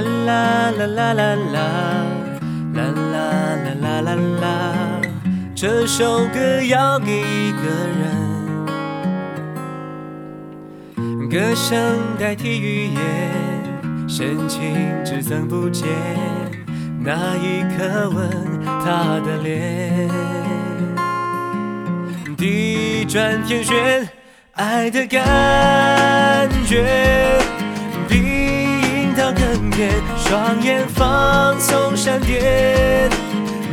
啦啦啦啦啦啦，啦啦啦啦啦啦，这首歌要给一个人。歌声代替语言，深情只增不减。那一刻吻她的脸，地转天旋，爱的感觉。更甜，双眼放送闪电，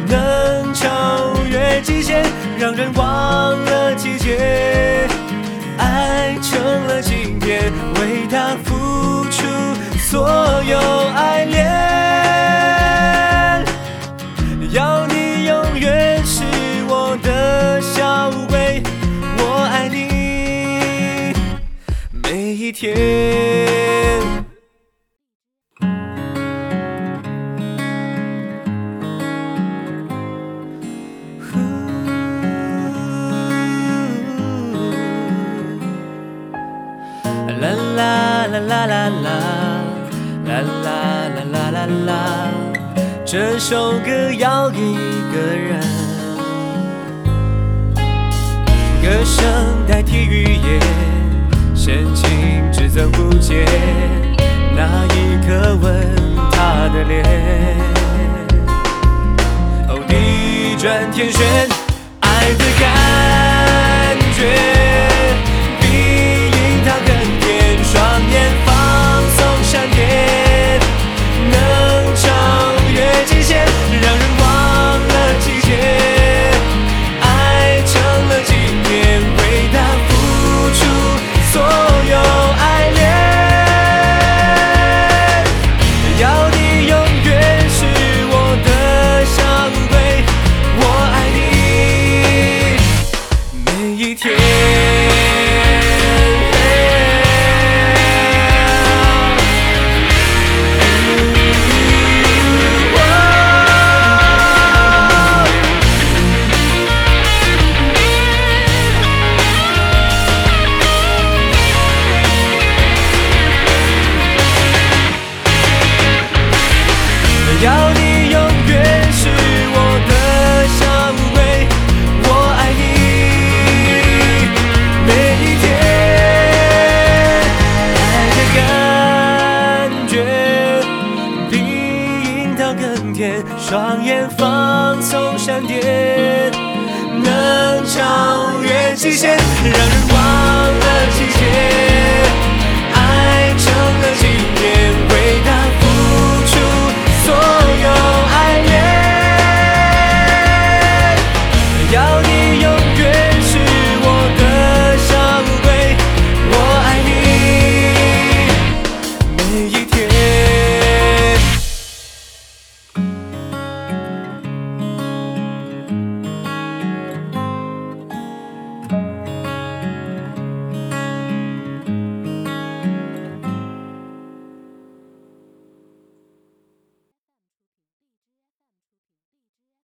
能超越极限，让人忘了季节。爱成了经典，为他付出所有爱恋。要你永远是我的小乌龟，我爱你每一天。啦啦啦啦啦啦啦啦啦，这首歌要给一个人，歌声代替语言，深情只增不减，那一刻吻他的脸，哦，地转天旋，爱的感双眼放送闪电，能超越极限，让人